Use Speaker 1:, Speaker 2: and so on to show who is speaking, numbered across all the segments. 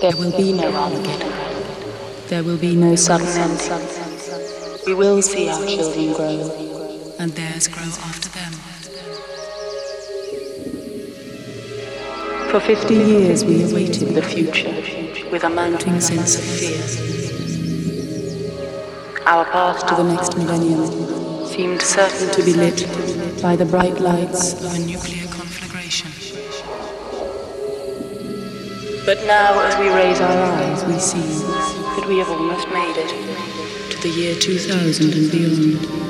Speaker 1: There will be no Armageddon. There will be no sudden ending. We will see our children grow, and theirs grow after them. For 50 years we awaited the future with a mounting sense of fear. Our path to the next millennium seemed certain to be lit by the bright lights of a nuclear But now, as we raise our eyes, we see that we have almost made it to the year 2000 and beyond.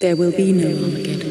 Speaker 1: There will be no Armageddon.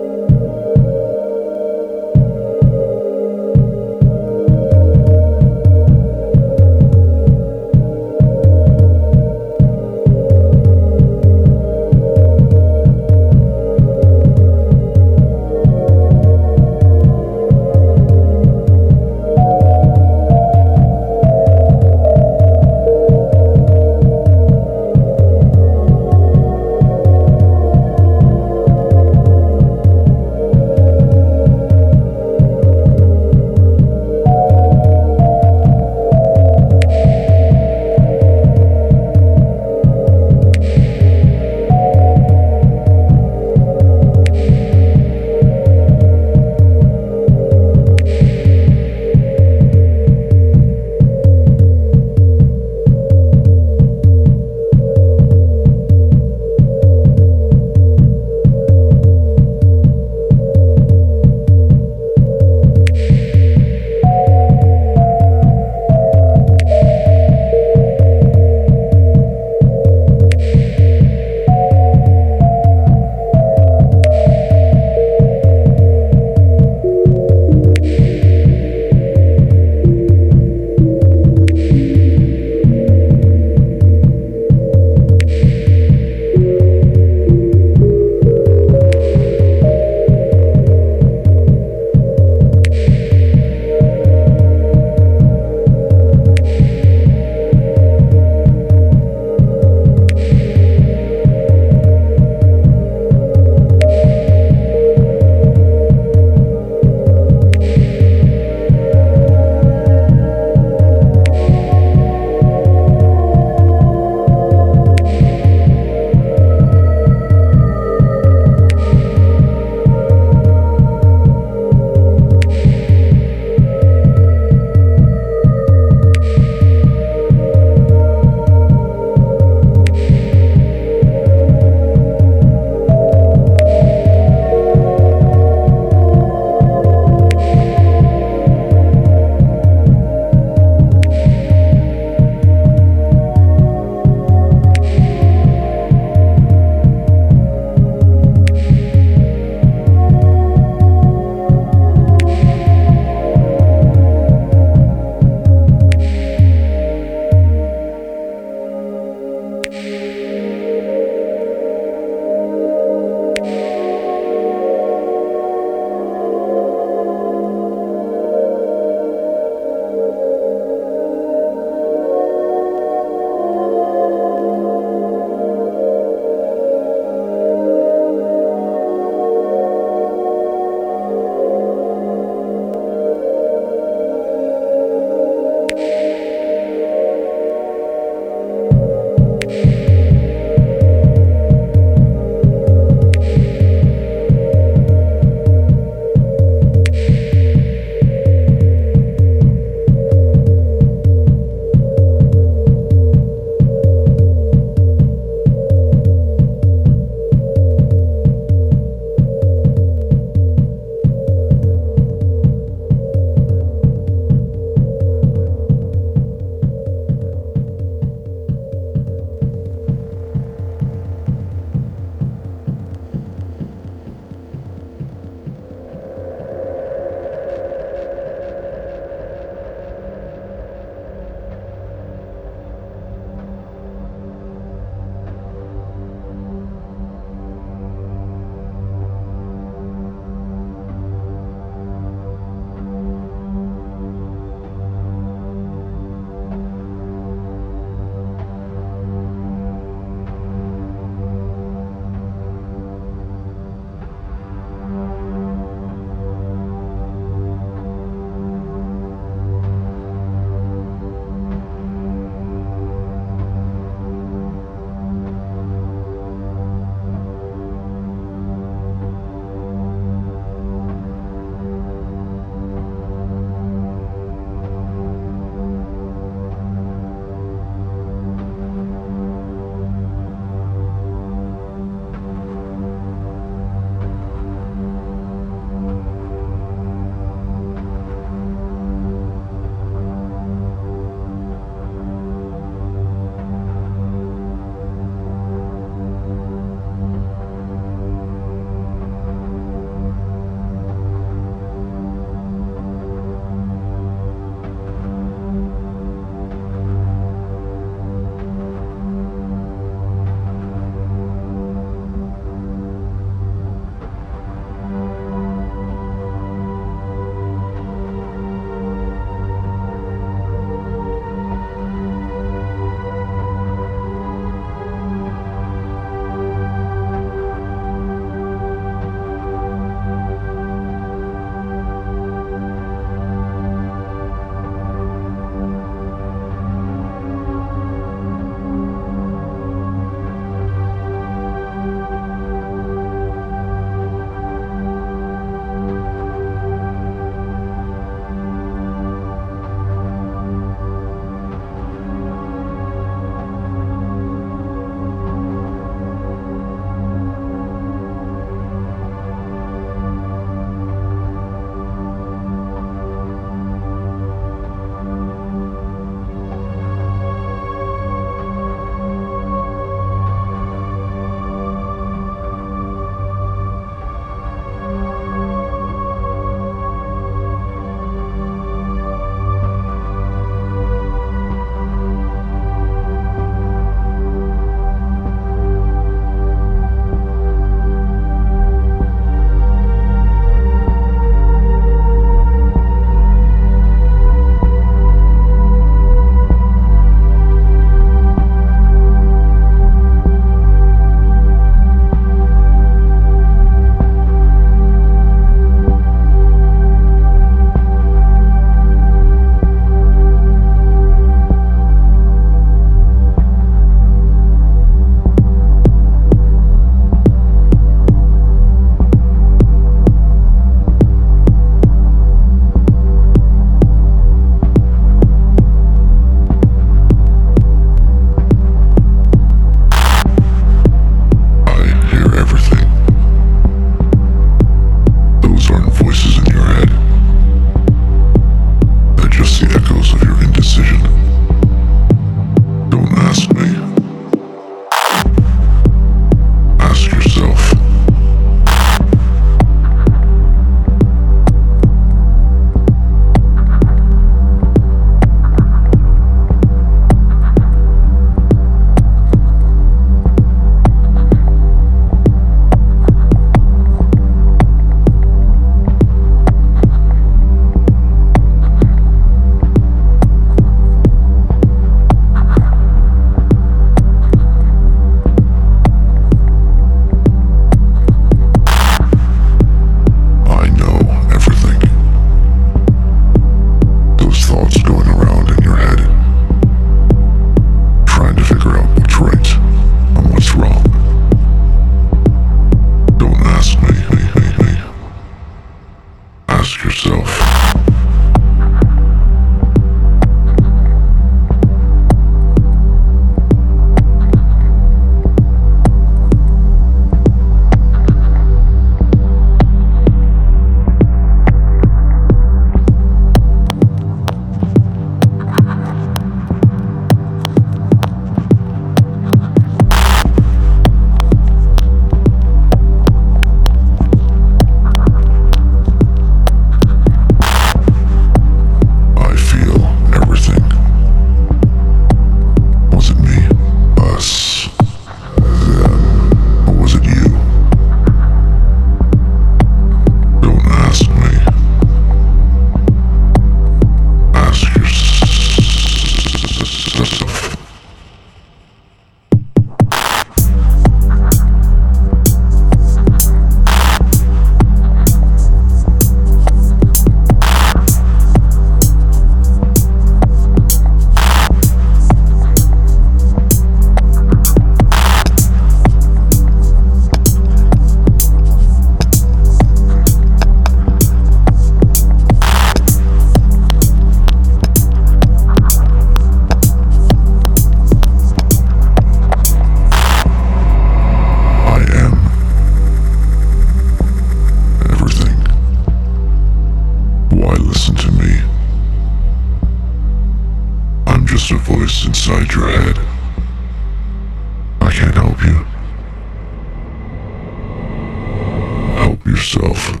Speaker 2: Yourself.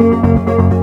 Speaker 2: Música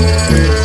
Speaker 2: Música